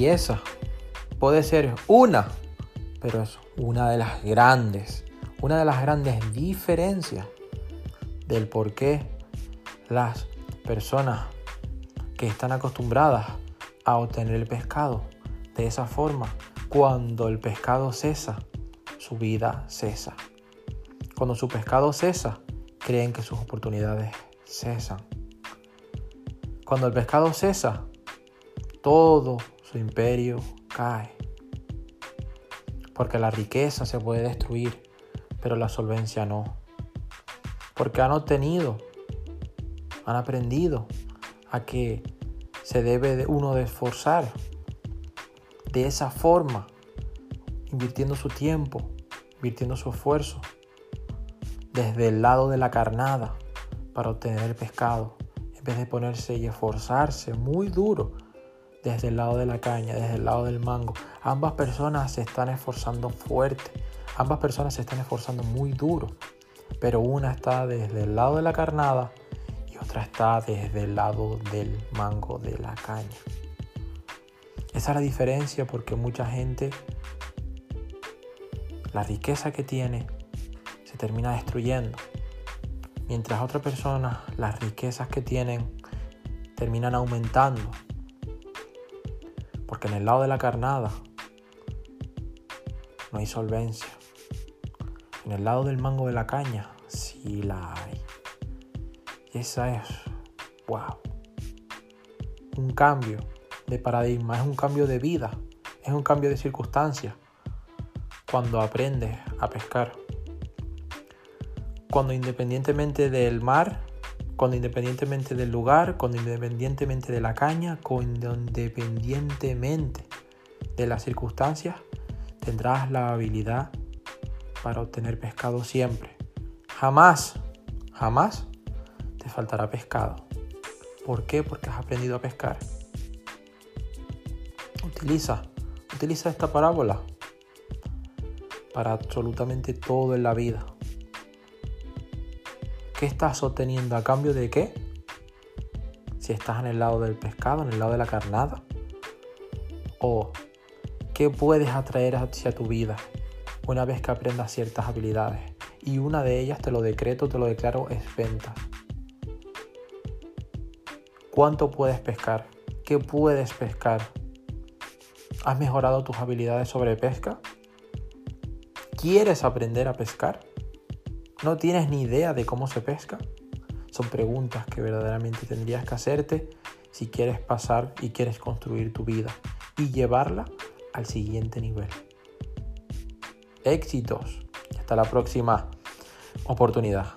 Y esa puede ser una, pero es una de las grandes, una de las grandes diferencias del por qué las personas que están acostumbradas a obtener el pescado de esa forma, cuando el pescado cesa, su vida cesa. Cuando su pescado cesa, creen que sus oportunidades cesan. Cuando el pescado cesa, todo su imperio cae. Porque la riqueza se puede destruir, pero la solvencia no. Porque han obtenido, han aprendido a que se debe uno de esforzar de esa forma, invirtiendo su tiempo, invirtiendo su esfuerzo, desde el lado de la carnada para obtener el pescado, en vez de ponerse y esforzarse muy duro desde el lado de la caña, desde el lado del mango. Ambas personas se están esforzando fuerte, ambas personas se están esforzando muy duro, pero una está desde el lado de la carnada y otra está desde el lado del mango de la caña. Esa es la diferencia porque mucha gente, la riqueza que tiene, se termina destruyendo. Mientras otras personas, las riquezas que tienen, terminan aumentando. Porque en el lado de la carnada no hay solvencia. En el lado del mango de la caña sí la hay. Esa es, wow, un cambio de paradigma, es un cambio de vida, es un cambio de circunstancias cuando aprendes a pescar. Cuando independientemente del mar, cuando independientemente del lugar, cuando independientemente de la caña, cuando independientemente de las circunstancias, tendrás la habilidad para obtener pescado siempre. Jamás, jamás te faltará pescado. ¿Por qué? Porque has aprendido a pescar. Utiliza, utiliza esta parábola para absolutamente todo en la vida. ¿Qué estás obteniendo a cambio de qué? Si estás en el lado del pescado, en el lado de la carnada. O qué puedes atraer hacia tu vida una vez que aprendas ciertas habilidades. Y una de ellas, te lo decreto, te lo declaro, es venta. ¿Cuánto puedes pescar? ¿Qué puedes pescar? ¿Has mejorado tus habilidades sobre pesca? ¿Quieres aprender a pescar? ¿No tienes ni idea de cómo se pesca? Son preguntas que verdaderamente tendrías que hacerte si quieres pasar y quieres construir tu vida y llevarla al siguiente nivel. Éxitos. Hasta la próxima oportunidad.